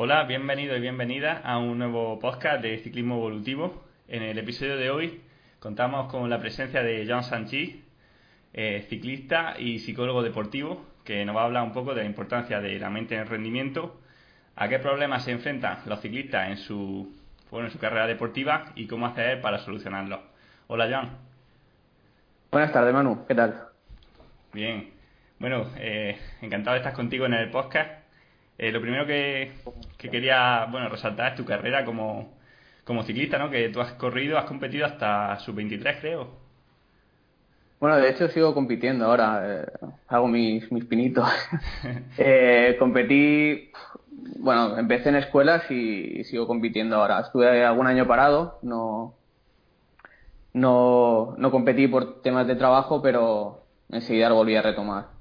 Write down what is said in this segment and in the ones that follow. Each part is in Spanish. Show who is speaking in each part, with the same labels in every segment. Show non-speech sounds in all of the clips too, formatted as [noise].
Speaker 1: Hola, bienvenido y bienvenida a un nuevo podcast de ciclismo evolutivo. En el episodio de hoy contamos con la presencia de Jean Sanchi, eh, ciclista y psicólogo deportivo, que nos va a hablar un poco de la importancia de la mente en el rendimiento, a qué problemas se enfrentan los ciclistas en su, bueno, en su carrera deportiva y cómo hacer para solucionarlos. Hola, Jean.
Speaker 2: Buenas tardes, Manu. ¿Qué tal?
Speaker 1: Bien. Bueno, eh, encantado de estar contigo en el podcast eh, lo primero que, quería bueno resaltar es tu carrera como, como ciclista, ¿no? Que tú has corrido, has competido hasta sub-23, creo.
Speaker 2: Bueno, de hecho sigo compitiendo ahora, eh, hago mis, mis pinitos. [laughs] eh, competí, bueno, empecé en escuelas y, sigo compitiendo ahora. Estuve algún año parado, no, no, no competí por temas de trabajo, pero enseguida volví a retomar.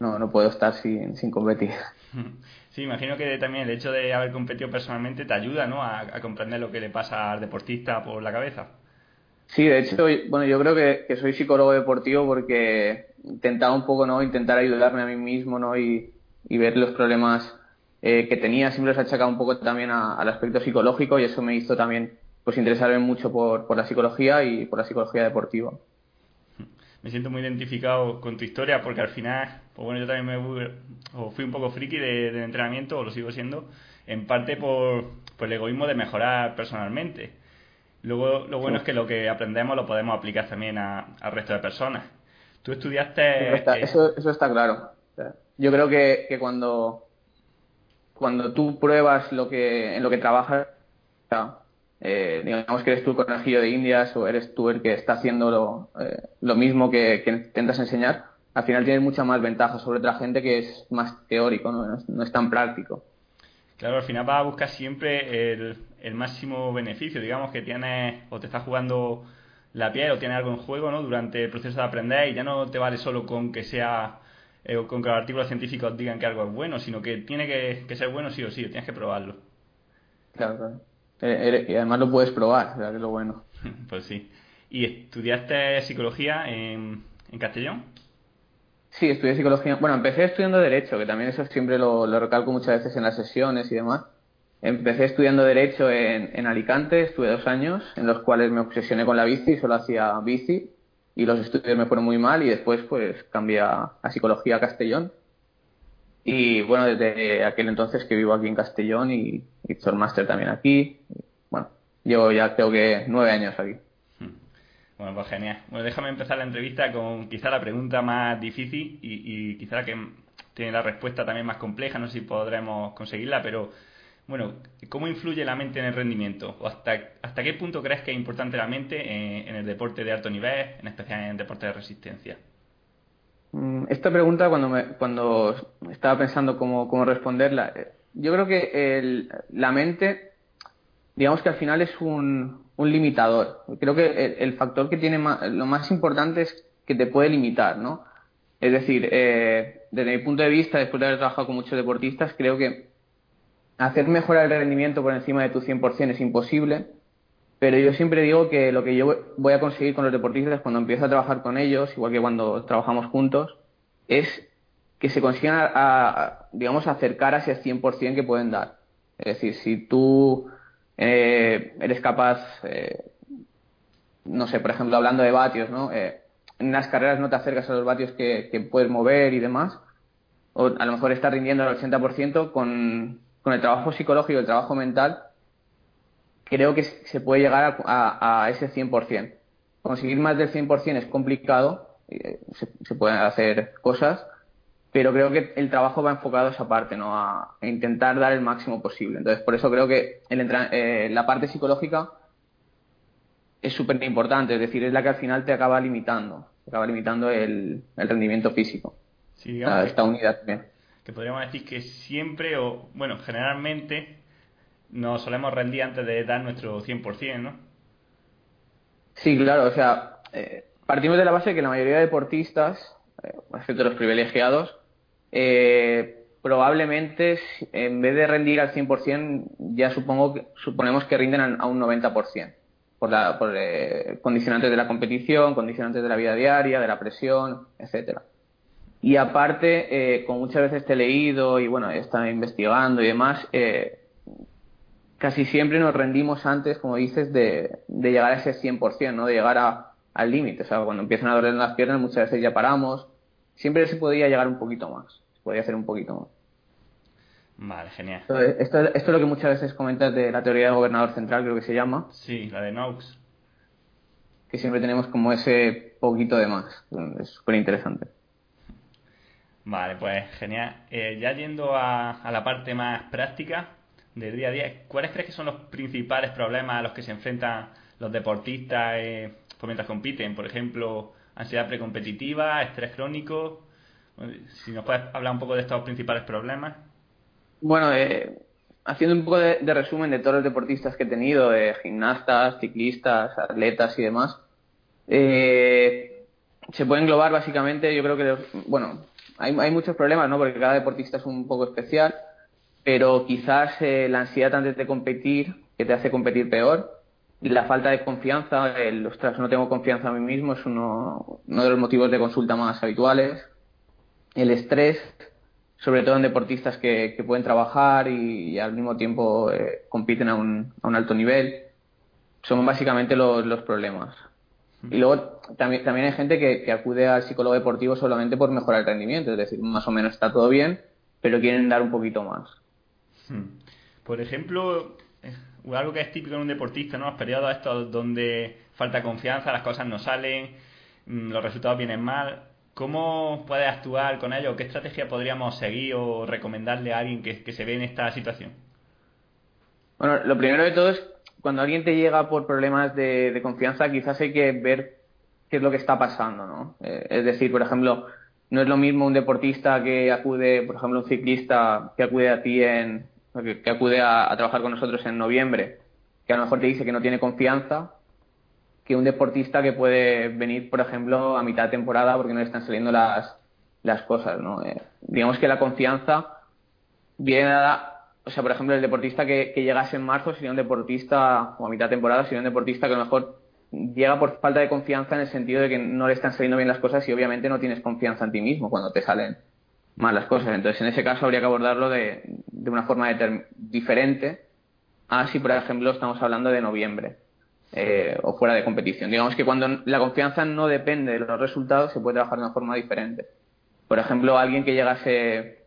Speaker 2: No, no puedo estar sin, sin competir. [laughs]
Speaker 1: Sí, imagino que también el hecho de haber competido personalmente te ayuda, ¿no? A, comprender lo que le pasa al deportista por la cabeza.
Speaker 2: Sí, de hecho, bueno, yo creo que, soy psicólogo deportivo porque intentaba un poco, ¿no? Intentar ayudarme a mí mismo, ¿no? Y, ver los problemas eh, que tenía. Siempre se achacado un poco también al aspecto psicológico y eso me hizo también, pues, interesarme mucho por, por la psicología y por la psicología deportiva
Speaker 1: me siento muy identificado con tu historia porque al final, pues bueno, yo también me fui un poco friki de, entrenamiento, o lo sigo siendo, en parte por, el egoísmo de mejorar personalmente. Luego, lo bueno es que lo que aprendemos lo podemos aplicar también a, al resto de personas. Tú estudiaste...
Speaker 2: Eso, eso, está claro. Yo creo que, que cuando, cuando tú pruebas lo que, en lo que trabajas, eh, digamos que eres tú el conejillo de indias o eres tú el que está haciendo lo, eh, lo mismo que, que, intentas enseñar, al final tienes mucha más ventaja sobre otra gente que es más teórico, no, no, es, tan práctico.
Speaker 1: Claro, al final vas a buscar siempre el, el, máximo beneficio, digamos que tienes o te estás jugando la piel o tienes algo en juego ¿no? durante el proceso de aprender y ya no te vale solo con que sea eh, con que los artículos científicos digan que algo es bueno, sino que tiene que, que ser bueno sí o sí, tienes que probarlo.
Speaker 2: Claro, claro. Eh, y además lo puedes probar, que es lo bueno. [laughs]
Speaker 1: Pues sí. ¿Y estudiaste psicología en, en Castellón?
Speaker 2: Sí, estudié psicología. Bueno, empecé estudiando Derecho, que también eso siempre lo, recalco muchas veces en las sesiones y demás. Empecé estudiando Derecho en, en, Alicante, estuve dos años, en los cuales me obsesioné con la bici, solo hacía bici, y los estudios me fueron muy mal, y después pues cambié a, a Psicología a Castellón. Y bueno, desde aquel entonces que vivo aquí en Castellón y, y el máster también aquí. Bueno, llevo ya creo que nueve años aquí. Hmm.
Speaker 1: Bueno, pues genial. Bueno, déjame empezar la entrevista con quizá la pregunta más difícil y, y quizá la que tiene la respuesta también más compleja, no sé si podremos conseguirla, pero bueno, ¿cómo influye la mente en el rendimiento? ¿O hasta, hasta qué punto crees que es importante la mente en, en el deporte de alto nivel, en especial en el deporte de resistencia?
Speaker 2: Mm, esta pregunta, cuando, me, cuando estaba pensando cómo, cómo responderla, eh, yo creo que el, la mente, digamos que al final es un, un limitador. Creo que el, factor que tiene lo más importante es que te puede limitar, ¿no? Es decir, eh, desde mi punto de vista, después de haber trabajado con muchos deportistas, creo que hacer mejorar el rendimiento por encima de tu 100% es imposible pero yo siempre digo que lo que yo voy a conseguir con los deportistas cuando empiezo a trabajar con ellos, igual que cuando trabajamos juntos, es que se consigan, a, digamos, acercar a ese 100% que pueden dar. Es decir, si tú eh, eres capaz, eh, no sé, por ejemplo, hablando de vatios, ¿no? Eh, en las carreras no te acercas a los vatios que, puedes mover y demás, o a lo mejor estás rindiendo al 80% con, con el trabajo psicológico, el trabajo mental, creo que se puede llegar a, a, ese 100%. Conseguir más del 100% es complicado, se, pueden hacer cosas, pero creo que el trabajo va enfocado a esa parte, ¿no? A, intentar dar el máximo posible. Entonces, por eso creo que el eh, la parte psicológica es súper importante, es decir, es la que al final te acaba limitando, te acaba limitando el, rendimiento físico.
Speaker 1: Sí, digamos
Speaker 2: esta unidad también.
Speaker 1: Que podríamos decir que siempre, o bueno, generalmente nos solemos rendir antes de dar nuestro 100%, ¿no?
Speaker 2: Sí, claro, o sea, eh, partimos de la base que la mayoría de deportistas, eh, excepto los privilegiados, eh, probablemente en vez de rendir al 100%, ya supongo que, suponemos que rinden a, un 90%, por, la, por eh, condicionantes de la competición, condicionantes de la vida diaria, de la presión, etcétera. Y aparte, eh, como muchas veces te he leído y bueno, he estado investigando y demás, eh, casi siempre nos rendimos antes, como dices, de, de llegar a ese 100%, ¿no? De llegar a, al límite. O sea, cuando empiezan a doler las piernas, muchas veces ya paramos. Siempre se podía llegar un poquito más podría hacer un poquito más.
Speaker 1: Vale, genial.
Speaker 2: Esto, es lo que muchas veces comentas de la teoría del gobernador central, creo que se llama.
Speaker 1: Sí, la de Knox.
Speaker 2: Que siempre tenemos como ese poquito de más. Es súper interesante.
Speaker 1: Vale, pues genial. Eh, ya yendo a, la parte más práctica del día a día, ¿cuáles crees que son los principales problemas a los que se enfrentan los deportistas eh, mientras compiten? Por ejemplo, ansiedad precompetitiva, estrés crónico si nos puedes hablar un poco de estos principales problemas.
Speaker 2: Bueno, eh, haciendo un poco de, resumen de todos los deportistas que he tenido, de gimnastas, ciclistas, atletas y demás, eh, se puede englobar básicamente, yo creo que, bueno, hay, muchos problemas, ¿no? Porque cada deportista es un poco especial, pero quizás eh, la ansiedad antes de competir, que te hace competir peor, la falta de confianza, el, ostras, no tengo confianza en mí mismo, es uno de los motivos de consulta más habituales el estrés, sobre todo en deportistas que, pueden trabajar y, al mismo tiempo eh, compiten a un, a un, alto nivel, son básicamente los, problemas. Y luego también, también hay gente que, acude al psicólogo deportivo solamente por mejorar el rendimiento, es decir, más o menos está todo bien, pero quieren dar un poquito más.
Speaker 1: Por ejemplo, eh, algo que es típico en un deportista, ¿no? Los periodos estos donde falta confianza, las cosas no salen, mm, los resultados vienen mal. ¿Cómo puedes actuar con ello? ¿Qué estrategia podríamos seguir o recomendarle a alguien que, se ve en esta situación?
Speaker 2: Bueno, lo primero de todo es cuando alguien te llega por problemas de, confianza, quizás hay que ver qué es lo que está pasando, ¿no? Eh, es decir, por ejemplo, no es lo mismo un deportista que acude, por ejemplo, un ciclista que acude a ti en, que, acude a, trabajar con nosotros en noviembre, que a lo mejor te dice que no tiene confianza, que un deportista que puede venir, por ejemplo, a mitad de temporada porque no le están saliendo las, las cosas, ¿no? Eh, digamos que la confianza viene dada, o sea, por ejemplo, el deportista que, que llegase en marzo sería un deportista, o a mitad de temporada sería un deportista que a lo mejor llega por falta de confianza en el sentido de que no le están saliendo bien las cosas y obviamente no tienes confianza en ti mismo cuando te salen mal las cosas. Entonces, en ese caso habría que abordarlo de, de una forma diferente a si, por ejemplo, estamos hablando de noviembre eh, o fuera de competición. Digamos que cuando la confianza no depende de los resultados, se puede trabajar de una forma diferente. Por ejemplo, alguien que llegase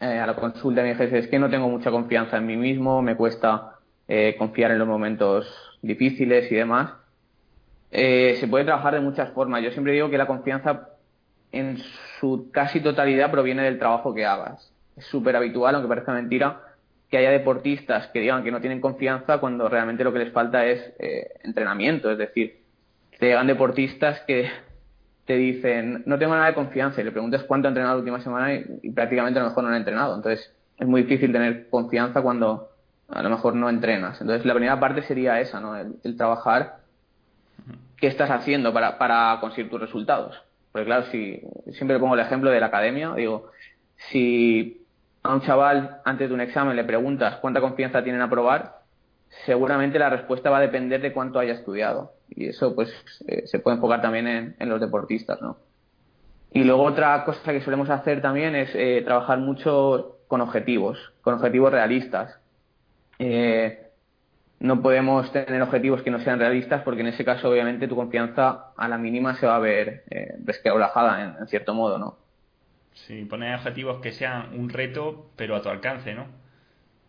Speaker 2: eh, a la consulta y me dijese, es que no tengo mucha confianza en mí mismo, me cuesta eh, confiar en los momentos difíciles y demás, se puede trabajar de muchas formas. Yo siempre digo que la confianza en su casi totalidad proviene del trabajo que hagas. Es súper habitual, aunque parezca mentira, que haya deportistas que digan que no tienen confianza cuando realmente lo que les falta es eh, entrenamiento. Es decir, te llegan deportistas que te dicen, no tengo nada de confianza y le preguntas cuánto ha entrenado la última semana y, prácticamente a lo mejor no han entrenado. Entonces, es muy difícil tener confianza cuando a lo mejor no entrenas. Entonces, la primera parte sería esa, ¿no? El, trabajar qué estás haciendo para, para conseguir tus resultados. Porque claro, si siempre pongo el ejemplo de la academia, digo, si a un chaval antes de un examen le preguntas cuánta confianza tienen a aprobar, seguramente la respuesta va a depender de cuánto haya estudiado. Y eso pues eh, se puede enfocar también en, los deportistas, ¿no? Y luego otra cosa que solemos hacer también es eh, trabajar mucho con objetivos, con objetivos realistas. Eh, no podemos tener objetivos que no sean realistas porque en ese caso obviamente tu confianza a la mínima se va a ver eh, en, en cierto modo, ¿no?
Speaker 1: Sí, poner objetivos que sean un reto, pero a tu alcance, ¿no?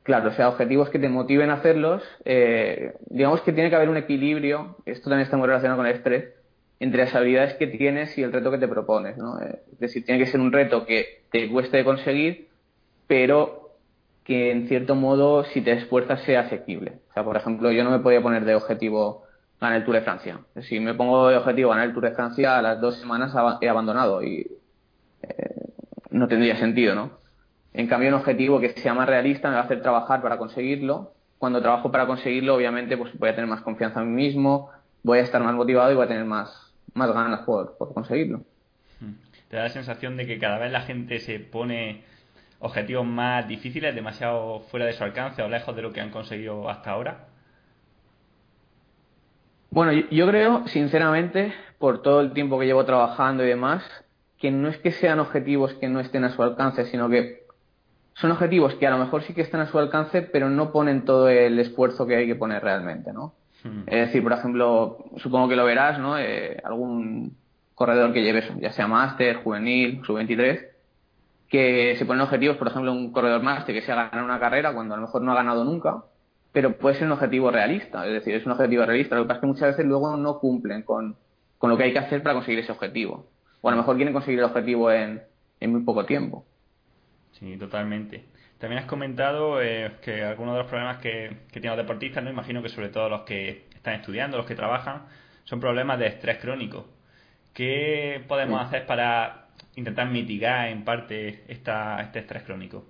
Speaker 2: Claro, o sea, objetivos que te motiven a hacerlos. Eh, digamos que tiene que haber un equilibrio, esto también está muy relacionado con el estrés, entre las habilidades que tienes y el reto que te propones, ¿no? Eh, es decir, tiene que ser un reto que te cueste conseguir, pero que en cierto modo, si te esfuerzas, sea asequible. O sea, por ejemplo, yo no me podía poner de objetivo ganar el Tour de Francia. Si me pongo de objetivo ganar el Tour de Francia, a las dos semanas he abandonado y eh, no tendría sentido, ¿no? En cambio, un objetivo que sea más realista me va a hacer trabajar para conseguirlo. Cuando trabajo para conseguirlo, obviamente, pues voy a tener más confianza en mí mismo, voy a estar más motivado y voy a tener más, más ganas por, conseguirlo.
Speaker 1: Hmm. ¿Te da la sensación de que cada vez la gente se pone objetivos más difíciles, demasiado fuera de su alcance o lejos de lo que han conseguido hasta ahora?
Speaker 2: Bueno, yo creo, sinceramente, por todo el tiempo que llevo trabajando y demás, que no es que sean objetivos que no estén a su alcance, sino que son objetivos que a lo mejor sí que están a su alcance, pero no ponen todo el esfuerzo que hay que poner realmente, ¿no? Hmm. Es decir, por ejemplo, supongo que lo verás, ¿no? Eh, algún corredor que lleve, ya sea máster, juvenil, sub-23, que se ponen objetivos, por ejemplo, un corredor máster que sea ganar una carrera cuando a lo mejor no ha ganado nunca, pero puede ser un objetivo realista, es decir, es un objetivo realista. Lo que pasa es que muchas veces luego no cumplen con, con lo que hay que hacer para conseguir ese objetivo. O a lo mejor quieren conseguir el objetivo en, en muy poco tiempo.
Speaker 1: Sí, totalmente. También has comentado eh, que algunos de los problemas que, que tienen los deportistas, no imagino que sobre todo los que están estudiando, los que trabajan, son problemas de estrés crónico. ¿Qué podemos hacer para intentar mitigar en parte esta, este estrés crónico?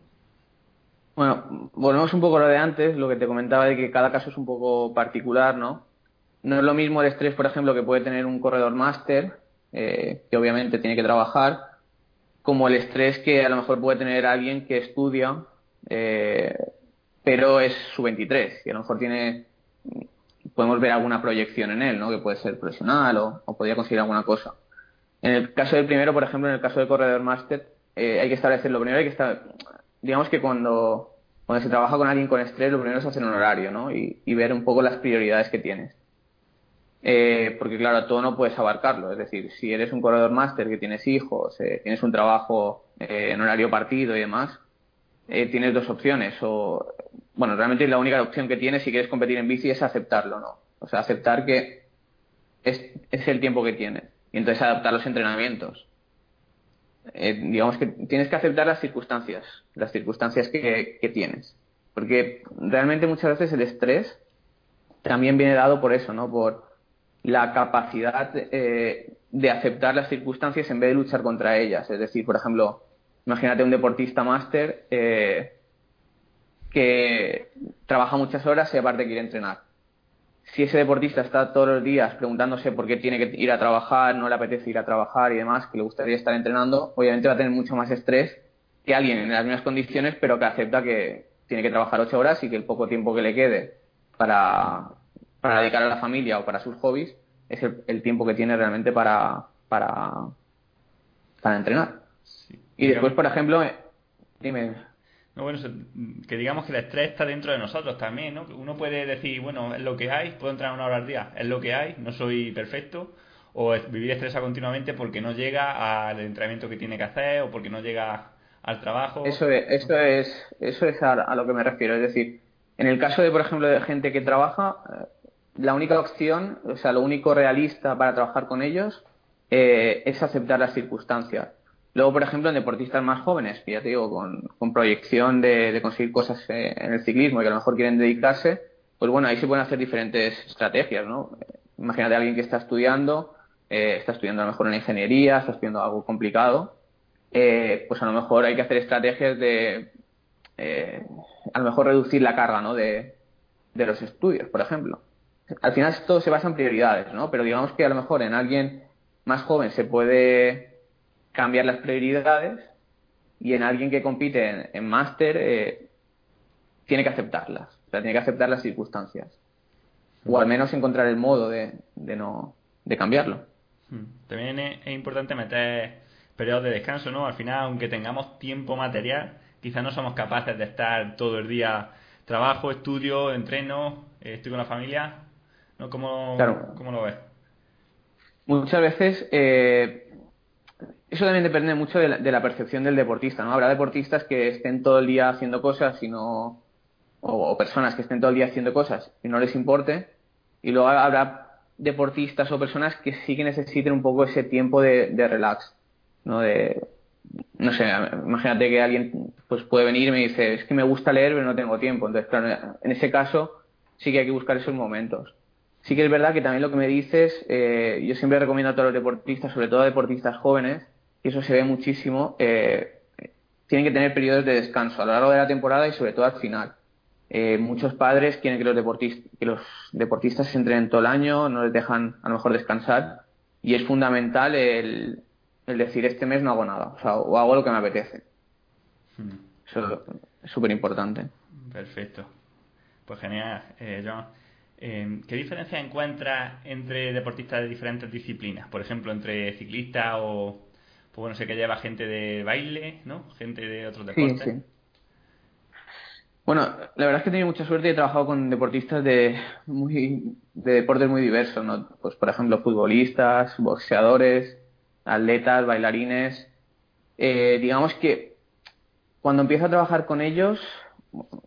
Speaker 2: Bueno, volvemos un poco a lo de antes, lo que te comentaba de que cada caso es un poco particular, ¿no? No es lo mismo el estrés, por ejemplo, que puede tener un corredor máster, eh, que obviamente tiene que trabajar, como el estrés que a lo mejor puede tener alguien que estudia eh, pero es su 23 y a lo mejor tiene podemos ver alguna proyección en él, ¿no? Que puede ser profesional o, podría conseguir alguna cosa. En el caso del primero, por ejemplo, en el caso del corredor máster, eh, hay que establecer lo primero, hay que estar, digamos que cuando, cuando se trabaja con alguien con estrés, lo primero es hacer un horario, ¿no? Y, ver un poco las prioridades que tienes. Eh, porque claro, todo no puedes abarcarlo. Es decir, si eres un corredor máster que tienes hijos, tienes un trabajo en horario partido y demás, eh, tienes dos opciones. O, bueno, realmente la única opción que tienes si quieres competir en bici es aceptarlo, ¿no? O sea, aceptar que es, es el tiempo que tienes. Y entonces adaptar los entrenamientos. Eh, digamos que tienes que aceptar las circunstancias, las circunstancias que, que tienes. Porque realmente muchas veces el estrés también viene dado por eso, ¿no? Por la capacidad eh, de aceptar las circunstancias en vez de luchar contra ellas. Es decir, por ejemplo, Imagínate un deportista máster eh, que trabaja muchas horas y aparte quiere entrenar. Si ese deportista está todos los días preguntándose por qué tiene que ir a trabajar, no le apetece ir a trabajar y demás, que le gustaría estar entrenando, obviamente va a tener mucho más estrés que alguien en las mismas condiciones, pero que acepta que tiene que trabajar ocho horas y que el poco tiempo que le quede para, para dedicar a la familia o para sus hobbies es el, tiempo que tiene realmente para, para, para entrenar. Y después, por ejemplo, eh, dime.
Speaker 1: No, bueno, que digamos que el estrés está dentro de nosotros también, ¿no? Uno puede decir, bueno, es lo que hay, puedo entrar una hora al día, es lo que hay, no soy perfecto, o vivir estresado continuamente porque no llega al entrenamiento que tiene que hacer o porque no llega al trabajo.
Speaker 2: Eso es, eso es, eso es a, lo que me refiero. Es decir, en el caso de, por ejemplo, de gente que trabaja, eh, la única opción, o sea, lo único realista para trabajar con ellos eh, es aceptar las circunstancias. Luego, por ejemplo, en deportistas más jóvenes, que ya te digo, con, proyección de, conseguir cosas eh, en el ciclismo y que a lo mejor quieren dedicarse, pues bueno, ahí se pueden hacer diferentes estrategias, ¿no? Imagínate a alguien que está estudiando, eh, está estudiando a lo mejor una ingeniería, está estudiando algo complicado, eh, pues a lo mejor hay que hacer estrategias de, a lo mejor reducir la carga, ¿no? De, de los estudios, por ejemplo. Al final todo se basa en prioridades, ¿no? Pero digamos que a lo mejor en alguien más joven se puede cambiar las prioridades y en alguien que compite en, máster eh, tiene que aceptarlas, o sea, tiene que aceptar las circunstancias. O al menos encontrar el modo de, de no de cambiarlo.
Speaker 1: Hmm. También es, importante meter periodos de descanso, ¿no? Al final, aunque tengamos tiempo material, quizás no somos capaces de estar todo el día trabajo, estudio, entreno, eh, estoy con la familia, ¿no? ¿Cómo, ¿cómo lo ves?
Speaker 2: Muchas veces eh, eso también depende mucho de la, percepción del deportista, ¿no? Habrá deportistas que estén todo el día haciendo cosas y no, o, personas que estén todo el día haciendo cosas y no les importe, y luego habrá deportistas o personas que sí que necesiten un poco ese tiempo de, de relax, ¿no? De, no sé, imagínate que alguien pues puede venir y me dice, es que me gusta leer pero no tengo tiempo. Entonces, claro, en ese caso sí que hay que buscar esos momentos. Sí que es verdad que también lo que me dices, eh, yo siempre recomiendo a todos los deportistas, sobre todo a deportistas jóvenes, y eso se ve muchísimo, eh, tienen que tener periodos de descanso a lo largo de la temporada y sobre todo al final. Eh, muchos padres quieren que los, deportistas, que los deportistas se entrenen todo el año, no les dejan a lo mejor descansar y es fundamental el, el decir este mes no hago nada, o sea, o hago lo que me apetece. Hmm. Eso es súper importante.
Speaker 1: Perfecto. Pues genial, eh, John. Em, ¿Qué diferencia encuentras entre deportistas de diferentes disciplinas? Por ejemplo, entre ciclistas o, pues bueno, sé que lleva gente de baile, ¿no? Gente de otros deportes. Sí, sí.
Speaker 2: Bueno, la verdad es que he tenido mucha suerte y he trabajado con deportistas de, muy, de deportes muy diversos, ¿no? Pues, por ejemplo, futbolistas, boxeadores, atletas, bailarines. Eh, digamos que cuando empiezo a trabajar con ellos,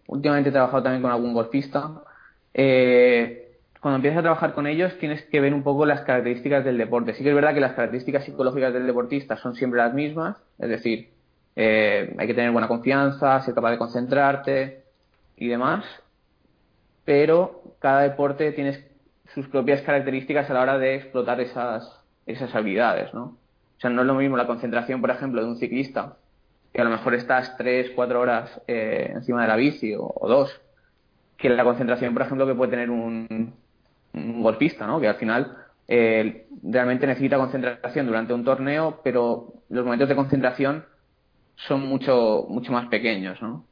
Speaker 2: últimamente he trabajado también con algún golfista, eh, cuando empiezas a trabajar con ellos tienes que ver un poco las características del deporte. Sí que es verdad que las características psicológicas del deportista son siempre las mismas, es decir, eh, hay que tener buena confianza, ser capaz de concentrarte y demás, pero cada deporte tiene sus propias características a la hora de explotar esas, esas habilidades, ¿no? O sea, no es lo mismo la concentración, por ejemplo, de un ciclista, que a lo mejor estás tres, cuatro horas eh, encima de la bici o dos, que la concentración, por ejemplo, que puede tener un, golpista, ¿no? Que al final eh, realmente necesita concentración durante un torneo, pero los momentos de concentración son mucho, mucho más pequeños, ¿no?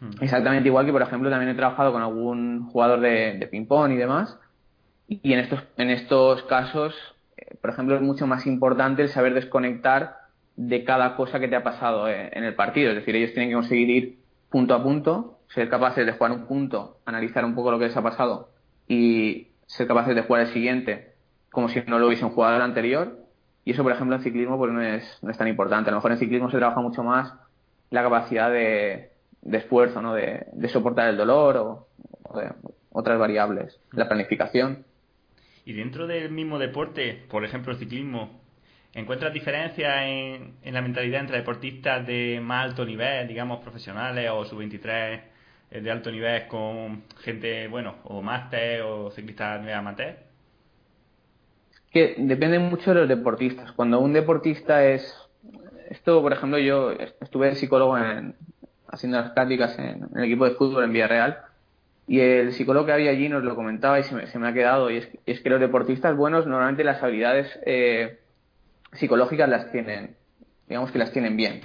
Speaker 2: Hmm. Exactamente igual que, por ejemplo, también he trabajado con algún jugador de, ping-pong y demás, y en estos, en estos casos, eh, por ejemplo, es mucho más importante el saber desconectar de cada cosa que te ha pasado eh, en el partido. Es decir, ellos tienen que conseguir ir punto a punto ser capaces de jugar un punto, analizar un poco lo que les ha pasado y ser capaces de jugar el siguiente como si no lo hubiesen jugado el anterior. Y eso, por ejemplo, en ciclismo pues no es, no es tan importante. A lo mejor en ciclismo se trabaja mucho más la capacidad de, esfuerzo, ¿no? de, de, soportar el dolor o, de otras variables, la planificación.
Speaker 1: Y dentro del mismo deporte, por ejemplo, el ciclismo, ¿encuentras diferencias en, en, la mentalidad entre deportistas de más alto nivel, digamos profesionales o sub-23 eh, de alto nivel con gente, bueno, o máster o ciclistas nivel amateur?
Speaker 2: Que depende mucho de los deportistas. Cuando un deportista es. Esto, por ejemplo, yo estuve de psicólogo en, haciendo las prácticas en, el equipo de fútbol en Villarreal y el psicólogo que había allí nos lo comentaba y se me, se me ha quedado. Y es, que los deportistas buenos normalmente las habilidades eh, psicológicas las tienen, digamos que las tienen bien.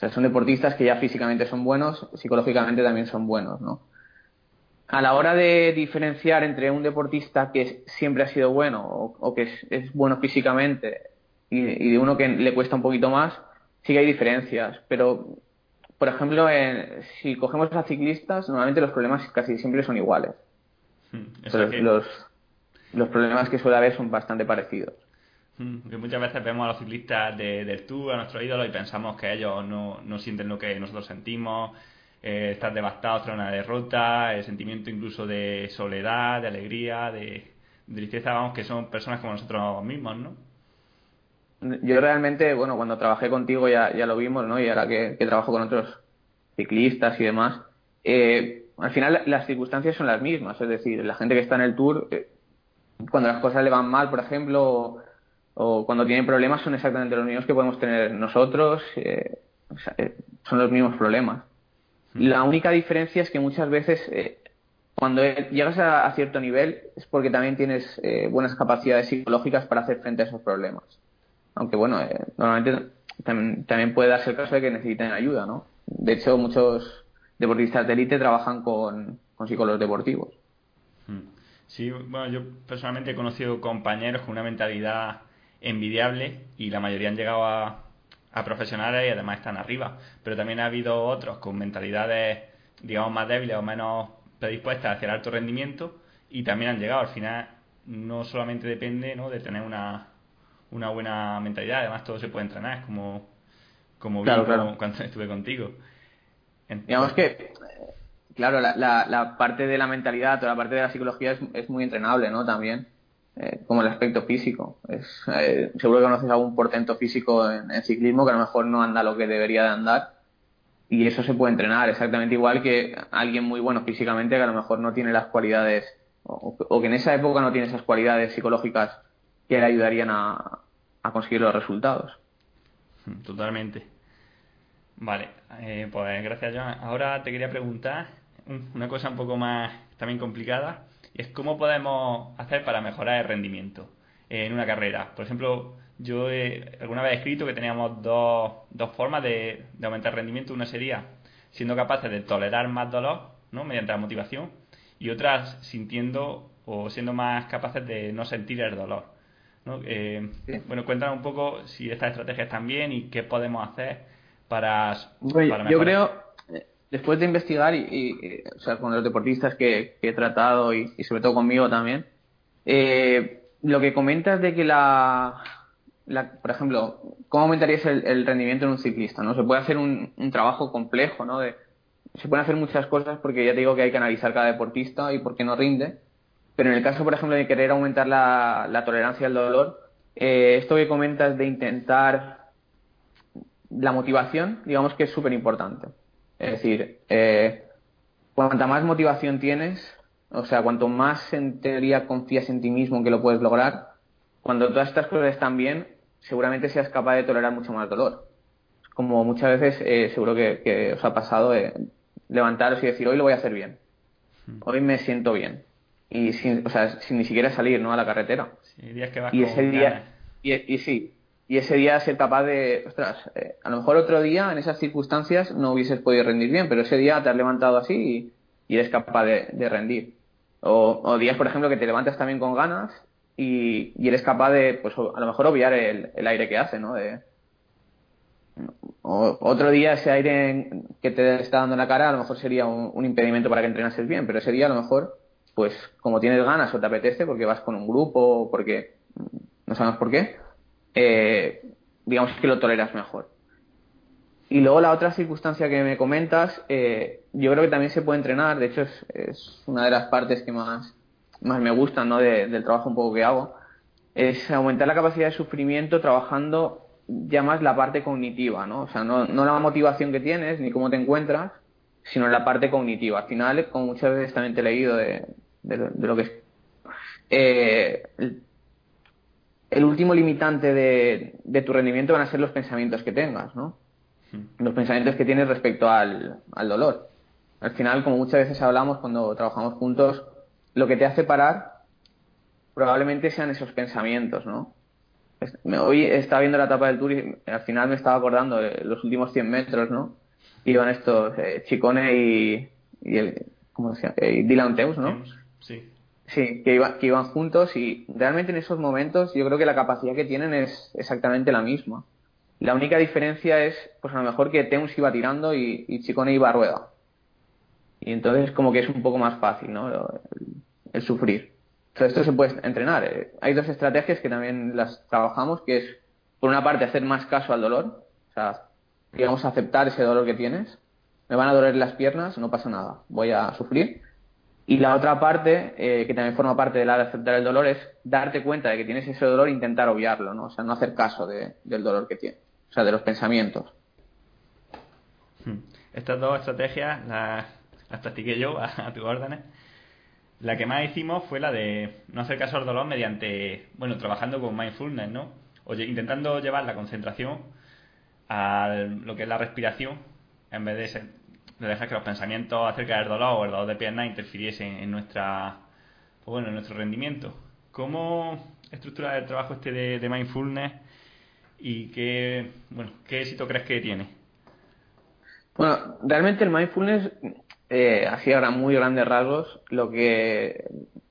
Speaker 2: O sea, son deportistas que ya físicamente son buenos, psicológicamente también son buenos, ¿no? A la hora de diferenciar entre un deportista que siempre ha sido bueno o, que es, bueno físicamente y, de uno que le cuesta un poquito más, sí que hay diferencias. Pero, por ejemplo, si cogemos a ciclistas, normalmente los problemas casi siempre son iguales. Hmm, los, los problemas que suele haber son bastante parecidos.
Speaker 1: Que muchas veces vemos a los ciclistas de, del Tour, a nuestros ídolos, y pensamos que ellos no, no sienten lo que nosotros sentimos, eh, estar devastados tras una derrota, el sentimiento incluso de soledad, de alegría, de, tristeza, vamos, que son personas como nosotros mismos, ¿no?
Speaker 2: Yo realmente, bueno, cuando trabajé contigo ya, ya lo vimos, ¿no? Y ahora que, trabajo con otros ciclistas y demás, eh, al final las circunstancias son las mismas, es decir, la gente que está en el Tour, eh, cuando las cosas le van mal, por ejemplo, o cuando tienen problemas son exactamente los mismos que podemos tener nosotros, eh, eh, son los mismos problemas. Hmm. La única diferencia es que muchas veces eh, cuando llegas a, cierto nivel es porque también tienes buenas capacidades psicológicas para hacer frente a esos problemas. Aunque bueno, normalmente también, puede darse el caso de que necesiten ayuda, ¿no? De hecho, muchos deportistas de élite trabajan con, con psicólogos deportivos.
Speaker 1: Hmm. Sí, bueno, yo personalmente he conocido compañeros con una mentalidad envidiable y la mayoría han llegado a, profesionales y además están arriba. Pero también ha habido otros con mentalidades, digamos, más débiles o menos predispuestas hacia el alto rendimiento y también han llegado. Al final no solamente depende ¿no? de tener una, una buena mentalidad, además todo se puede entrenar, como, como vi cuando [laughs] estuve contigo.
Speaker 2: Digamos que, claro, la, la, parte de la mentalidad, toda la parte de la psicología es, es muy entrenable, ¿no? También eh, como el aspecto físico. Es, eh, seguro que conoces algún portento físico en, ciclismo que a lo mejor no anda lo que debería de andar y eso se puede entrenar exactamente igual que alguien muy bueno físicamente que a lo mejor no tiene las cualidades o, que en esa época no tiene esas cualidades psicológicas que le ayudarían a, conseguir los resultados.
Speaker 1: Totalmente. Vale, eh, pues gracias Joan. Ahora te quería preguntar una cosa un poco más también complicada y es cómo podemos hacer para mejorar el rendimiento en una carrera. Por ejemplo, yo alguna vez he escrito que teníamos dos, dos formas de, aumentar el rendimiento. Una sería siendo capaces de tolerar más dolor ¿no? mediante la motivación y otras sintiendo o siendo más capaces de no sentir el dolor. ¿no? Eh, bueno, cuéntanos un poco si estas estrategias están bien y qué podemos hacer para,
Speaker 2: Yo creo, eh, después de investigar, y, o sea, con los deportistas que, he tratado y, sobre todo conmigo también, eh, lo que comentas de que la, por ejemplo, ¿cómo aumentarías el, rendimiento en un ciclista? ¿no? Se puede hacer un, trabajo complejo, ¿no? De, se pueden hacer muchas cosas porque ya te digo que hay que analizar cada deportista y por qué no rinde. Pero en el caso, por ejemplo, de querer aumentar la, tolerancia al dolor, eh, esto que comentas de intentar la motivación, digamos que es súper importante. Es decir, eh, cuanta más motivación tienes, o sea, cuanto más en teoría confías en ti mismo que lo puedes lograr, cuando todas estas cosas están bien, seguramente seas capaz de tolerar mucho más dolor. Como muchas veces eh, seguro que, os ha pasado eh, levantaros y decir, hoy lo voy a hacer bien. Hmm. Hoy me siento bien. Y sin, o sea, sin ni siquiera salir ¿no? a la carretera. y ese día, y, y, sí, y ese día ser capaz de, ostras, eh, a lo mejor otro día en esas circunstancias no hubieses podido rendir bien, pero ese día te has levantado así y, eres capaz de, rendir. O, días, por ejemplo, que te levantas también con ganas y, eres capaz de, pues a lo mejor obviar el, aire que hace, ¿no? De, o, otro día ese aire que te está dando en la cara a lo mejor sería un, un impedimento para que entrenases bien, pero ese día a lo mejor, pues como tienes ganas o te apetece porque vas con un grupo o porque no sabemos por qué, eh, digamos que lo toleras mejor. Y luego la otra circunstancia que me comentas, eh, yo creo que también se puede entrenar, de hecho es, una de las partes que más, más me gustan ¿no? del trabajo un poco que hago, es aumentar la capacidad de sufrimiento trabajando ya más la parte cognitiva, ¿no? O sea, no, no la motivación que tienes ni cómo te encuentras, sino la parte cognitiva. Al final, como muchas veces también te he leído de, lo, que es, eh, último limitante de, tu rendimiento van a ser los pensamientos que tengas, ¿no? Hmm. Los pensamientos que tienes respecto al, dolor. Al final, como muchas veces hablamos cuando trabajamos juntos, lo que te hace parar probablemente sean esos pensamientos, ¿no? Hoy estaba viendo la etapa del tour y al final me estaba acordando de los últimos 100 metros, ¿no? Iban estos eh, Chicone y, el, ¿cómo se llama? Eh, Dylan Teus, ¿no?
Speaker 1: Sí.
Speaker 2: Sí, que, que iban juntos y realmente en esos momentos yo creo que la capacidad que tienen es exactamente la misma. La única diferencia es, pues a lo mejor que Teuns iba tirando y, y Chicone iba a rueda. Y entonces como que es un poco más fácil, ¿no? El, sufrir. Entonces esto se puede entrenar. Eh. Hay dos estrategias que también las trabajamos, que es, por una parte, hacer más caso al dolor. O sea, digamos, aceptar ese dolor que tienes. Me van a doler las piernas, no pasa nada. Voy a sufrir y la otra parte, eh, que también forma parte de la de aceptar el dolor, es darte cuenta de que tienes ese dolor e intentar obviarlo, ¿no? O sea, no hacer caso del dolor que tienes, o sea, de los pensamientos.
Speaker 1: Hmm. Estas dos estrategias las, practiqué yo [laughs] a, tus órdenes. La que más hicimos fue la de no hacer caso al dolor mediante, bueno, trabajando con mindfulness, ¿no? Oye, intentando llevar la concentración a lo que es la respiración en vez de de dejar que los pensamientos acerca del dolor o el dolor de pierna interfiriesen en nuestra pues bueno en nuestro rendimiento. Cómo estructurar el trabajo este de, mindfulness y qué bueno qué éxito crees que tiene
Speaker 2: bueno realmente el mindfulness eh, así ahora muy grandes rasgos lo que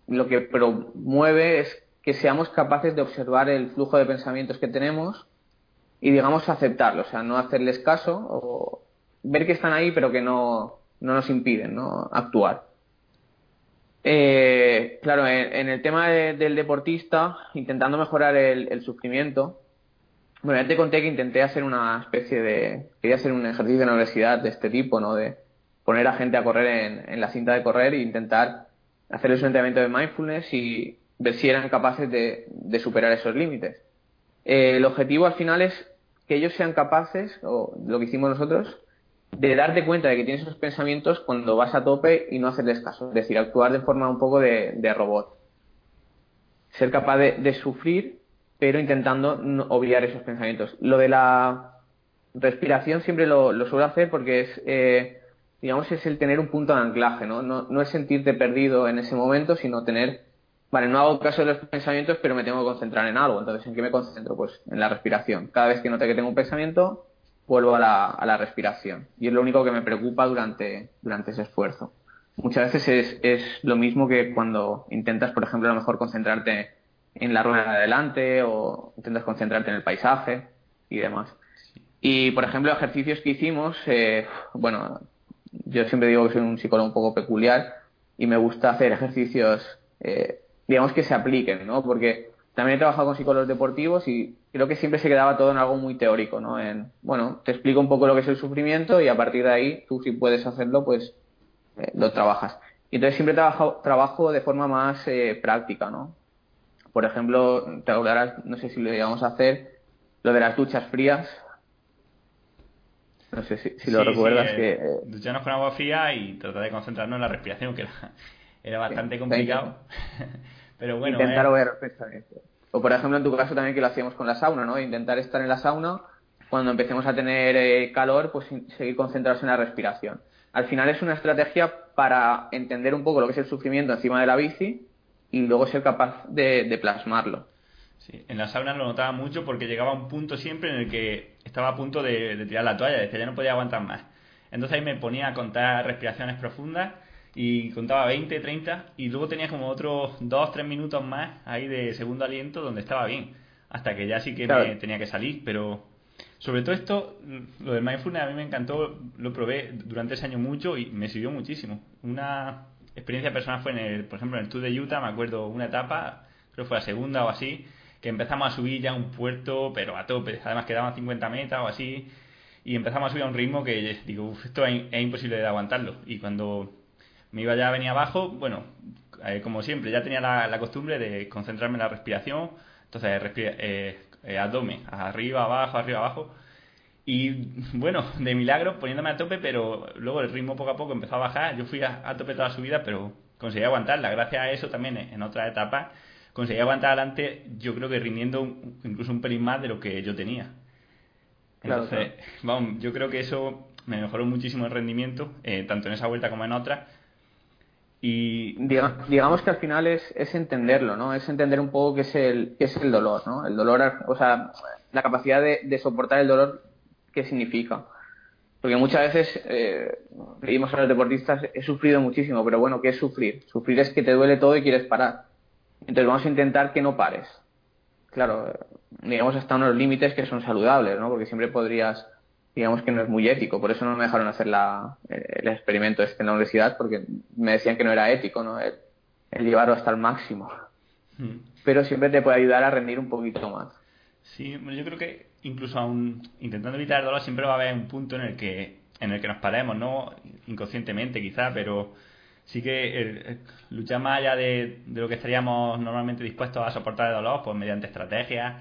Speaker 2: lo que promueve es que seamos capaces de observar el flujo de pensamientos que tenemos y digamos aceptarlo, o sea, no hacerles caso o, ver que están ahí pero que no, no nos impiden ¿no? actuar. Eh, claro, en, el tema del deportista, intentando mejorar el, sufrimiento, bueno, ya te conté que intenté hacer una especie de. Quería hacer un ejercicio en la universidad de este tipo, ¿no? De poner a gente a correr en, la cinta de correr e intentar hacerles un entrenamiento de mindfulness y, ver si eran capaces de, superar esos límites. Eh, el objetivo al final es que ellos sean capaces, o lo que hicimos nosotros, de darte cuenta de que tienes esos pensamientos cuando vas a tope y no hacerles caso. Es decir, actuar de forma un poco de, robot. Ser capaz de, sufrir, pero intentando no obviar esos pensamientos. Lo de la respiración siempre lo, suelo hacer porque es, eh, digamos, es el tener un punto de anclaje, ¿no? ¿no? No es sentirte perdido en ese momento, sino tener, vale, no hago caso de los pensamientos, pero me tengo que concentrar en algo. Entonces, ¿en qué me concentro? Pues en la respiración. Cada vez que note que tengo un pensamiento, vuelvo a la, a la respiración. Y es lo único que me preocupa durante, durante ese esfuerzo. Muchas veces es, es lo mismo que cuando intentas, por ejemplo, a lo mejor concentrarte en la rueda de adelante o intentas concentrarte en el paisaje y demás. Y, por ejemplo, ejercicios que hicimos, eh, bueno, yo siempre digo que soy un psicólogo un poco peculiar y me gusta hacer ejercicios, eh, digamos, que se apliquen, ¿no? Porque también he trabajado con psicólogos deportivos y creo que siempre se quedaba todo en algo muy teórico, ¿no? En, bueno, te explico un poco lo que es el sufrimiento y a partir de ahí, tú si puedes hacerlo, pues eh, lo trabajas. Y entonces siempre trabajo, trabajo de forma más eh, práctica, ¿no? Por ejemplo, te hablarás, no sé si lo íbamos a hacer, lo de las duchas frías. No sé si, lo recuerdas.
Speaker 1: Sí,
Speaker 2: que,
Speaker 1: eh, ducharnos con agua fría y tratar de concentrarnos en la respiración, que era, bastante complicado. [laughs] Pero bueno.
Speaker 2: Intentar eh... ver O por ejemplo, en tu caso también que lo hacíamos con la sauna, ¿no? Intentar estar en la sauna, cuando empecemos a tener eh, calor, pues seguir concentrados en la respiración. Al final es una estrategia para entender un poco lo que es el sufrimiento encima de la bici y luego ser capaz de, plasmarlo.
Speaker 1: Sí, en la sauna lo notaba mucho porque llegaba a un punto siempre en el que estaba a punto de, de tirar la toalla, decía ya no podía aguantar más. Entonces ahí me ponía a contar respiraciones profundas y contaba 20, 30 y luego tenía como otros 2, 3 minutos más ahí de segundo aliento donde estaba bien, hasta que ya sí que me tenía que salir, pero sobre todo esto, lo del mindfulness a mí me encantó, lo probé durante ese año mucho y me sirvió muchísimo. Una experiencia personal fue en el, por ejemplo, en el Tour de Utah, me acuerdo una etapa, creo que fue la segunda o así, que empezamos a subir ya un puerto, pero a tope, además quedaban 50 metas o así, y empezamos a subir a un ritmo que digo, esto es, es imposible de aguantarlo. Y cuando me iba ya, venía abajo, bueno, eh, como siempre, ya tenía la, costumbre de concentrarme en la respiración, entonces eh, eh, abdomen, arriba, abajo, arriba, abajo, y bueno, de milagro poniéndome a tope, pero luego el ritmo poco a poco empezó a bajar, yo fui a, tope toda la subida, pero conseguí aguantarla, gracias a eso también en otra etapa conseguí aguantar adelante, yo creo que rindiendo incluso un pelín más de lo que yo tenía. Entonces, vamos, yo creo que eso me mejoró muchísimo el rendimiento, tanto en esa vuelta como en otras,
Speaker 2: y digamos que al final es, es entenderlo, ¿no? Es entender un poco qué es el, qué es el dolor, ¿no? El dolor, o sea, la capacidad de, soportar el dolor, ¿qué significa? Porque muchas veces eh, a los deportistas, he sufrido muchísimo, pero bueno, ¿qué es sufrir? Sufrir es que te duele todo y quieres parar. Entonces vamos a intentar que no pares. Claro, digamos hasta unos límites que son saludables, ¿no? Porque siempre podrías digamos que no es muy ético. Por eso no me dejaron hacer la, el experimento este en la universidad, porque me decían que no era ético, ¿no? El, llevarlo hasta el máximo. Hmm. Pero siempre te puede ayudar a rendir un poquito más.
Speaker 1: Sí, yo creo que incluso aún intentando evitar el dolor siempre va a haber un punto en el que en el que nos paremos, ¿no? Inconscientemente quizá, pero sí que luchar más allá de, de, lo que estaríamos normalmente dispuestos a soportar el dolor, pues mediante estrategias,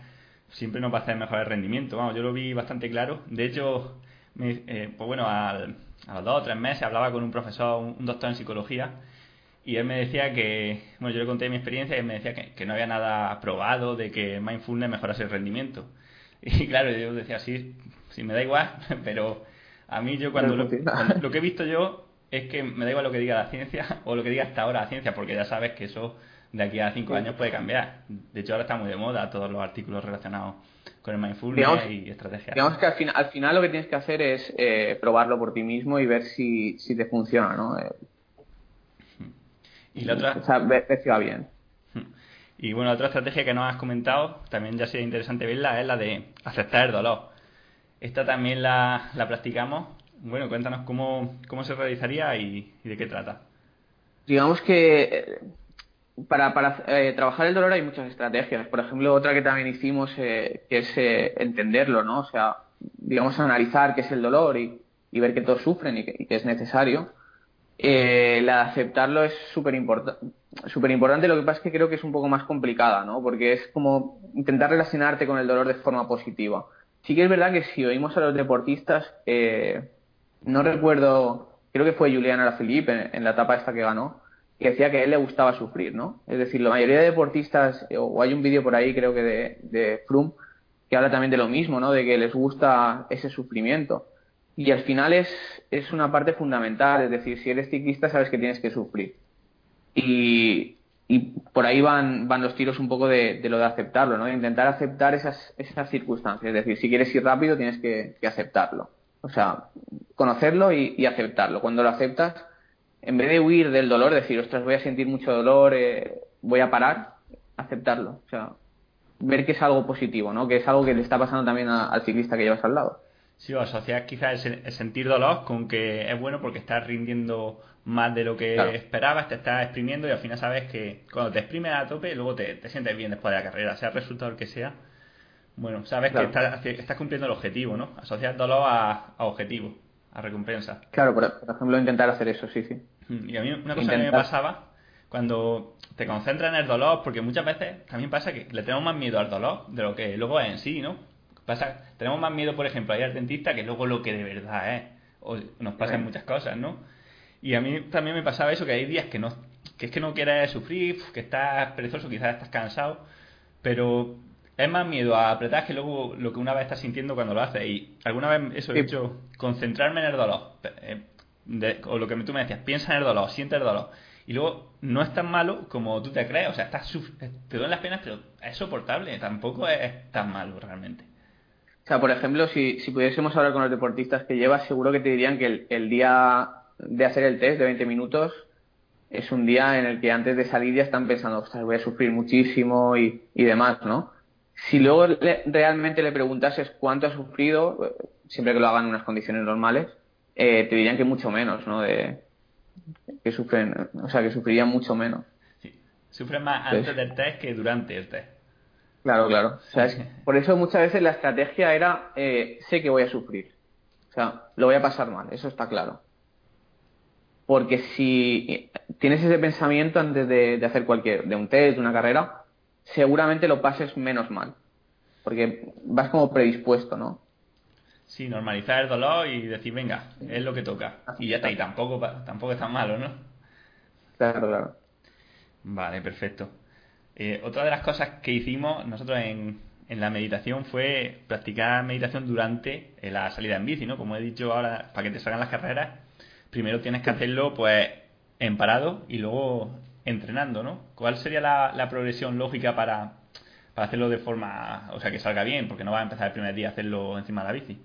Speaker 1: siempre nos va a hacer mejor el rendimiento. Vamos, yo lo vi bastante claro. De hecho, eh, pues bueno, a los dos o tres meses hablaba con un profesor, un, doctor en psicología, y él me decía que, bueno, yo le conté mi experiencia y él me decía que, no había nada probado de que mindfulness mejorase el rendimiento. [laughs] Y claro, yo decía, sí, sí, me da igual, [laughs] pero a mí yo cuando lo, lo que he visto yo es que me da igual lo que diga la ciencia [laughs] o lo que diga hasta ahora la ciencia, porque ya sabes que eso de aquí a cinco años puede cambiar. De hecho, ahora está muy de moda todos los artículos relacionados con el mindfulness y estrategia.
Speaker 2: Digamos que al, fin, al final lo que tienes que hacer es eh, probarlo por ti mismo y ver si, si te funciona, ¿no? Eh,
Speaker 1: y la otra...
Speaker 2: O sea, ver, si va bien. [laughs]
Speaker 1: Y bueno, otra estrategia que nos has comentado, también ya sería interesante verla, es la de aceptar el dolor. Esta también la, la practicamos. Bueno, cuéntanos cómo, cómo se realizaría y, y de qué trata.
Speaker 2: Digamos que eh, para, para eh, trabajar el dolor hay muchas estrategias. Por ejemplo, otra que también hicimos eh, que es eh, entenderlo, ¿no? O sea, digamos, analizar qué es el dolor y, ver que todos sufren y que, es necesario. Eh, la de aceptarlo es súper importante. Lo que pasa es que creo que es un poco más complicada, ¿no? Porque es como intentar relacionarte con el dolor de forma positiva. Sí que es verdad que si oímos a los deportistas, eh, no recuerdo, creo que fue Juliana Alaphilippe en, en la etapa esta que ganó, que decía que a él le gustaba sufrir, ¿no? Es decir, la mayoría de deportistas, o hay un vídeo por ahí, creo que de, de Froome, que habla también de lo mismo, ¿no? De que les gusta ese sufrimiento. Y al final es, es una parte fundamental, es decir, si eres ciclista sabes que tienes que sufrir. Y, y por ahí van, van los tiros un poco de, de lo de aceptarlo, ¿no? De intentar aceptar esas, esas circunstancias. Es decir, si quieres ir rápido tienes que, que aceptarlo. O sea, conocerlo y, aceptarlo. Cuando lo aceptas, en vez de huir del dolor, decir, ostras, voy a sentir mucho dolor, eh, voy a parar, aceptarlo. O sea, ver que es algo positivo, ¿no? Que es algo que le está pasando también a, al ciclista que llevas al lado.
Speaker 1: Sí, o asociar quizás el, sentir dolor con que es bueno porque estás rindiendo más de lo que esperabas, te estás exprimiendo y al final sabes que cuando te exprimes a tope, luego te, te sientes bien después de la carrera, sea el resultado el que sea. Bueno, sabes que estás, estás, cumpliendo el objetivo, ¿no? Asociar dolor a, a objetivo, a recompensa.
Speaker 2: Claro, por, ejemplo, intentar hacer eso, sí, sí.
Speaker 1: Y a mí una cosa que me pasaba cuando te concentras en el dolor, porque muchas veces también pasa que le tenemos más miedo al dolor de lo que luego es en sí, ¿no? Pasa, tenemos más miedo, por ejemplo, a ir al dentista que luego lo que de verdad es. O nos pasan muchas cosas, ¿no? Y a mí también me pasaba eso, que hay días que no que es que no quieres sufrir, que estás perezoso, quizás estás cansado, pero es más miedo a apretar que luego lo que una vez estás sintiendo cuando lo haces. Y alguna vez eso he hecho, concentrarme en el dolor. Eh, o lo que tú me decías, piensa en el dolor, siente el dolor. Y luego no es tan malo como tú te crees. O sea, estás, te duelen las penas, pero es soportable. Tampoco es tan malo realmente.
Speaker 2: O sea, por ejemplo, si, si pudiésemos hablar con los deportistas que llevas, seguro que te dirían que el, día de hacer el test de 20 minutos es un día en el que antes de salir ya están pensando, ostras, voy a sufrir muchísimo y, y demás, ¿no? Si luego realmente le preguntases cuánto ha sufrido, siempre que lo hagan en unas condiciones normales, eh, te dirían que mucho menos, ¿no? De, que sufren, o sea, que sufrirían mucho menos.
Speaker 1: Sí. Sufren más antes del test que durante el test.
Speaker 2: Claro, claro. O sea, por eso muchas veces la estrategia era, eh, sé que voy a sufrir. O sea, lo voy a pasar mal, eso está claro. Porque si tienes ese pensamiento antes de, hacer cualquier, de un test, de una carrera, seguramente lo pases menos mal. Porque vas como predispuesto, ¿no?
Speaker 1: Sí, normalizar el dolor y decir, venga, es lo que toca. Y ya está, y tampoco, tampoco es tan malo, ¿no?
Speaker 2: Claro, claro.
Speaker 1: Vale, perfecto. Eh, otra de las cosas que hicimos nosotros en, en la meditación fue practicar meditación durante eh, la salida en bici, ¿no? Como he dicho ahora, para que te salgan las carreras, primero tienes que hacerlo pues en parado y luego entrenando, ¿no? ¿Cuál sería la, progresión lógica para, para hacerlo de forma, o sea, que salga bien? Porque no vas a empezar el primer día a hacerlo encima de la bici.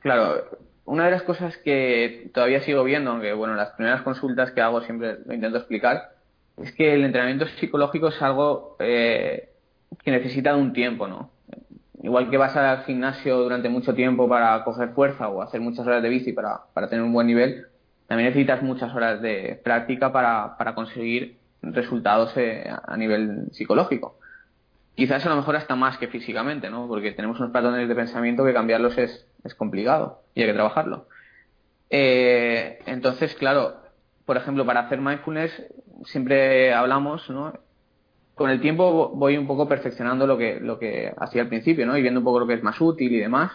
Speaker 2: Claro, una de las cosas que todavía sigo viendo, aunque bueno, las primeras consultas que hago siempre lo intento explicar, es que el entrenamiento psicológico es algo eh, que necesita un tiempo, ¿no? Igual que vas al gimnasio durante mucho tiempo para coger fuerza o hacer muchas horas de bici para, para tener un buen nivel, también necesitas muchas horas de práctica para, para conseguir resultados eh, a nivel psicológico. Quizás a lo mejor hasta más que físicamente, ¿no? Porque tenemos unos patrones de pensamiento que cambiarlos es, es complicado y hay que trabajarlo. Eh, entonces, claro, por ejemplo, para hacer mindfulness siempre hablamos, ¿no? Con el tiempo voy un poco perfeccionando lo que, lo que hacía al principio, ¿no? Y viendo un poco lo que es más útil y demás.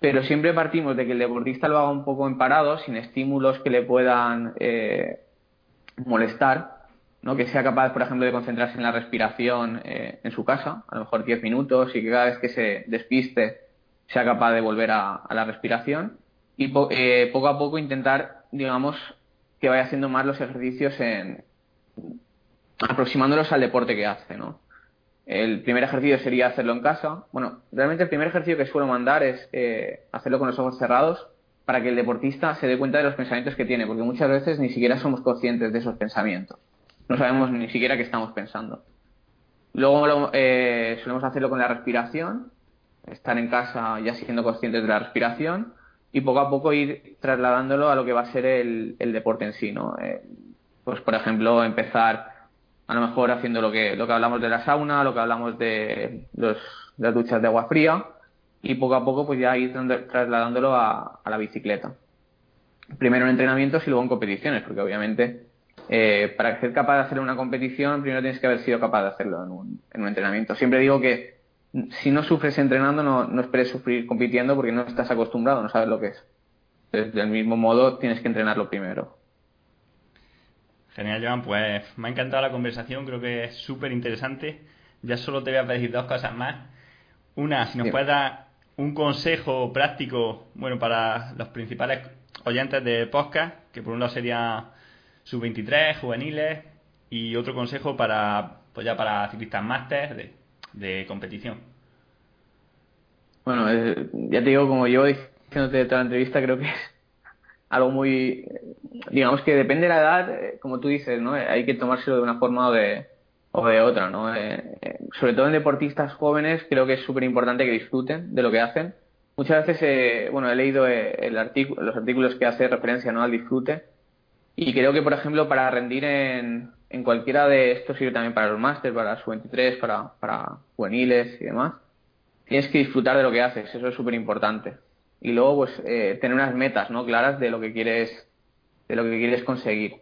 Speaker 2: Pero siempre partimos de que el deportista lo haga un poco en parado, sin estímulos que le puedan eh, molestar, ¿no? Que sea capaz, por ejemplo, de concentrarse en la respiración eh, en su casa, a lo mejor 10 minutos, y que cada vez que se despiste sea capaz de volver a, la respiración. Y eh, poco a poco intentar, digamos, que vaya haciendo más los ejercicios en, aproximándolos al deporte que hace, ¿no? El primer ejercicio sería hacerlo en casa. Bueno, realmente el primer ejercicio que suelo mandar es eh, hacerlo con los ojos cerrados para que el deportista se dé cuenta de los pensamientos que tiene, porque muchas veces ni siquiera somos conscientes de esos pensamientos. No sabemos ni siquiera qué estamos pensando. Luego eh, solemos hacerlo con la respiración, estar en casa ya siendo conscientes de la respiración y poco a poco ir trasladándolo a lo que va a ser el, el deporte en sí, ¿no? Eh, pues por ejemplo empezar a lo mejor haciendo lo que lo que hablamos de la sauna lo que hablamos de las duchas de agua fría y poco a poco pues ya ir trasladándolo a, a la bicicleta primero en entrenamientos y luego en competiciones, porque obviamente eh, para ser capaz de hacer una competición primero tienes que haber sido capaz de hacerlo en un, en un entrenamiento. Siempre digo que si no sufres entrenando, no, no esperes sufrir compitiendo porque no estás acostumbrado, no sabes lo que es. Entonces, del mismo modo, tienes que entrenarlo primero.
Speaker 1: Genial, Joan. Pues me ha encantado la conversación, creo que es súper interesante. Ya solo te voy a pedir dos cosas más. Una, si nos puedes dar un consejo práctico, bueno, para los principales oyentes de podcast, que por un lado sería sub-23, juveniles, y otro consejo para, pues ya para ciclistas máster de, de competición.
Speaker 2: Bueno, eh, ya te digo, como yo diciéndote toda la entrevista, creo que algo muy, digamos que depende de la edad, eh, como tú dices, ¿no? Hay que tomárselo de una forma o de, o de otra, ¿no? Eh, sobre todo en deportistas jóvenes, creo que es súper importante que disfruten de lo que hacen. Muchas veces, bueno, he leído el artículo, los artículos que hace referencia ¿no? al disfrute y creo que, por ejemplo, para rendir en, en cualquiera de estos sirve también para los máster, para su 23, para, para juveniles y demás. Tienes que disfrutar de lo que haces, eso es súper importante. Y luego, pues, eh, tener unas metas, ¿no? Claras de lo que quieres, de lo que quieres conseguir.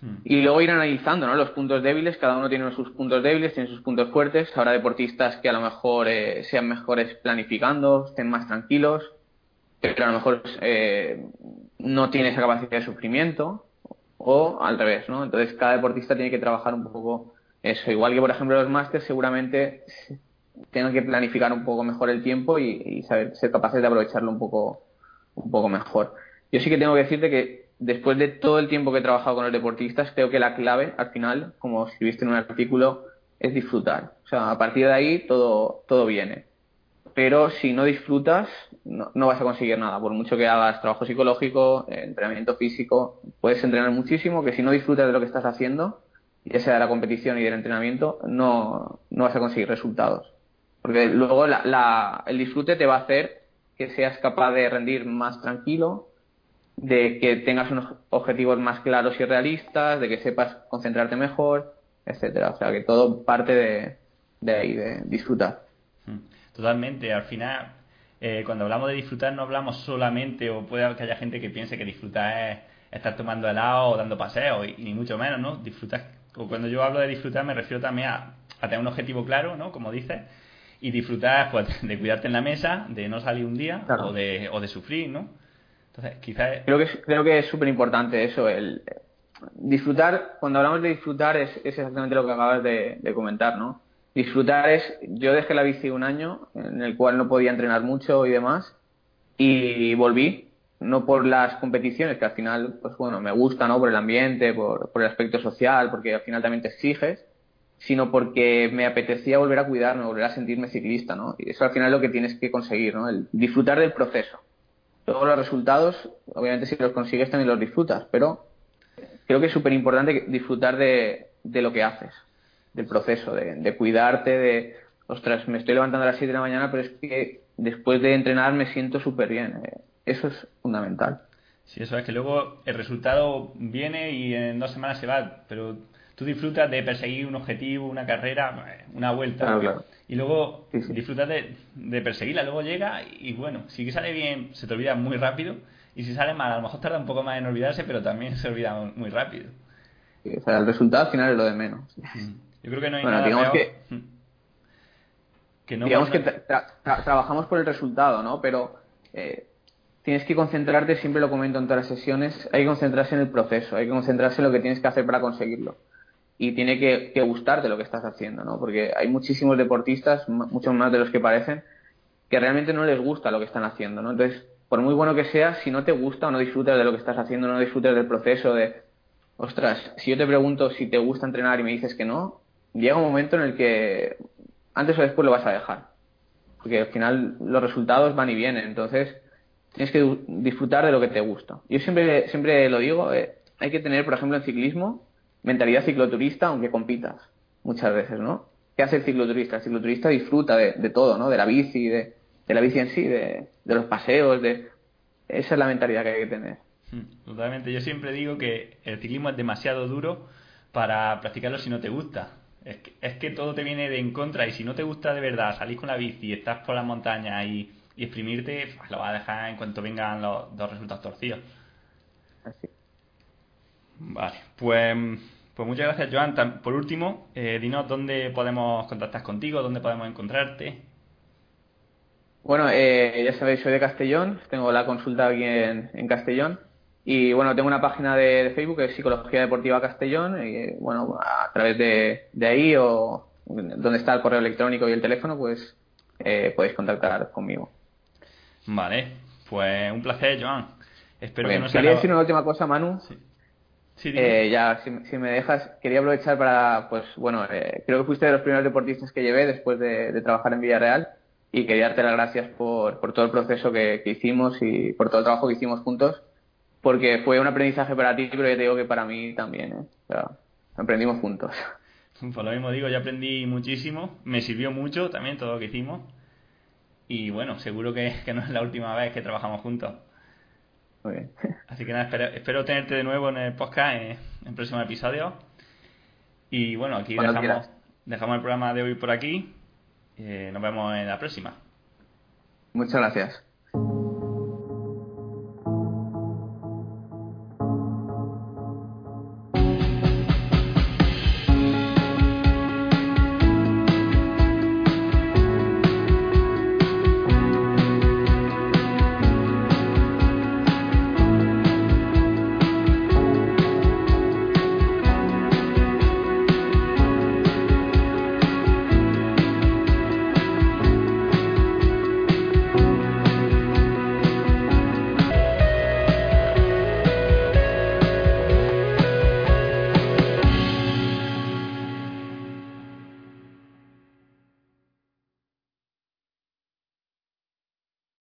Speaker 2: Hmm. Y luego ir analizando, ¿no? Los puntos débiles, cada uno tiene sus puntos débiles, tiene sus puntos fuertes. Habrá deportistas que a lo mejor eh, sean mejores planificando, estén más tranquilos, pero a lo mejor eh, no tiene esa capacidad de sufrimiento o al revés, ¿no? Entonces cada deportista tiene que trabajar un poco eso. Igual que, por ejemplo, los másters seguramente tengan que planificar un poco mejor el tiempo y, saber ser capaces de aprovecharlo un poco, un poco mejor. Yo sí que tengo que decirte que después de todo el tiempo que he trabajado con los deportistas, creo que la clave al final, como escribiste en un artículo, es disfrutar. O sea, a partir de ahí todo, todo viene pero si no disfrutas, no, vas a conseguir nada. Por mucho que hagas trabajo psicológico, eh, entrenamiento físico, puedes entrenar muchísimo, que si no disfrutas de lo que estás haciendo, ya sea de la competición y del entrenamiento, no, no vas a conseguir resultados. Porque luego la, el disfrute te va a hacer que seas capaz de rendir más tranquilo, de que tengas unos objetivos más claros y realistas, de que sepas concentrarte mejor, etcétera. O sea que todo parte de, ahí, de disfrutar.
Speaker 1: Totalmente. Al final, eh, cuando hablamos de disfrutar, no hablamos solamente, o puede que haya gente que piense que disfrutar es estar tomando helado o dando paseos, y, ni mucho menos, ¿no? Disfrutar, o cuando yo hablo de disfrutar, me refiero también a, tener un objetivo claro, ¿no? Como dices, y disfrutar, pues, [laughs] de cuidarte en la mesa, de no salir un día, o, de, o de sufrir, ¿no? Entonces, quizás.
Speaker 2: Creo que, creo que es súper importante eso, el disfrutar, cuando hablamos de disfrutar es, exactamente lo que acabas de, de, comentar, ¿no? disfrutar es, yo dejé la bici un año en el cual no podía entrenar mucho y demás y volví, no por las competiciones que al final, pues bueno, me gusta, ¿no? Por el ambiente, por, por el aspecto social, porque al final también te exiges, sino porque me apetecía volver a cuidarme, volver a sentirme ciclista, ¿no? Y eso al final es lo que tienes que conseguir, ¿no? El disfrutar del proceso. Todos los resultados, obviamente si los consigues también los disfrutas, pero creo que es súper importante disfrutar de, lo que haces del proceso, de, cuidarte, de, ostras, me estoy levantando a las 7 de la mañana, pero es que después de entrenar me siento súper bien. Eh, eso es fundamental.
Speaker 1: Sí, eso es que luego el resultado viene y en dos semanas se va, pero tú disfrutas de perseguir un objetivo, una carrera, una vuelta. Y luego disfrutas de, de, perseguirla, luego llega y bueno, si sale bien, se te olvida muy rápido. Y si sale mal, a lo mejor tarda un poco más en olvidarse, pero también se olvida muy rápido.
Speaker 2: o sea, el resultado al final es lo de menos.
Speaker 1: Mm. Yo creo que no hay nada digamos
Speaker 2: Que, digamos que trabajamos por el resultado, ¿no? Pero eh, tienes que concentrarte, siempre lo comento en todas las sesiones, hay que concentrarse en el proceso, hay que concentrarse en lo que tienes que hacer para conseguirlo. Y tiene que, gustarte lo que estás haciendo, ¿no? Porque hay muchísimos deportistas, muchos más de los que parecen, que realmente no les gusta lo que están haciendo, ¿no? Entonces, por muy bueno que sea, si no te gusta o no disfrutas de lo que estás haciendo, no disfrutas del proceso, de, ostras, si yo te pregunto si te gusta entrenar y me dices que no, llega un momento en el que antes o después lo vas a dejar. Porque al final los resultados van y vienen. Entonces tienes que disfrutar de lo que te gusta. Yo siempre, siempre lo digo, eh, hay que tener, por ejemplo, en ciclismo, mentalidad cicloturista aunque compitas. Muchas veces, ¿no? ¿Qué hace el cicloturista? El cicloturista disfruta de, todo, ¿no? De la bici, de, de la bici en sí, de, de los paseos, de... Esa es la mentalidad que hay que tener.
Speaker 1: Hmm, totalmente. Yo siempre digo que el ciclismo es demasiado duro para practicarlo si no te gusta. Es que, es que todo te viene de en contra y si no te gusta de verdad salir con la bici, estás por las montañas y, exprimirte, pues lo vas a dejar en cuanto vengan los dos resultados torcidos. Vale, pues, pues muchas gracias, Joan. Por último, eh, dinos dónde podemos contactar contigo, dónde podemos encontrarte.
Speaker 2: Bueno, eh, ya sabéis, soy de Castellón, tengo la consulta aquí en, Castellón. Y bueno, tengo una página de, Facebook que es Psicología Deportiva Castellón. Y bueno, a través de, de ahí o donde está el correo electrónico y el teléfono, pues eh, podéis contactar conmigo.
Speaker 1: Vale, pues un placer, Joan. Espero que no
Speaker 2: Quería decir una última cosa, Manu. Sí. Eh, ya, si, me dejas, quería aprovechar para, pues bueno, eh, creo que fuiste de los primeros deportistas que llevé después de, trabajar en Villarreal y quería darte las gracias por, por todo el proceso que, hicimos y por todo el trabajo que hicimos juntos, porque fue un aprendizaje para ti, pero yo te digo que para mí también, ¿eh? o sea, aprendimos juntos. [laughs]
Speaker 1: Por lo mismo digo, yo aprendí muchísimo, me sirvió mucho también todo lo que hicimos y bueno, seguro que, no es la última vez que trabajamos juntos.
Speaker 2: Muy bien.
Speaker 1: Así que nada, espero, tenerte de nuevo en el podcast en, el próximo episodio. Y bueno, aquí dejamos, dejamos el programa de hoy por aquí. Eh, nos vemos en la próxima.
Speaker 2: Muchas gracias.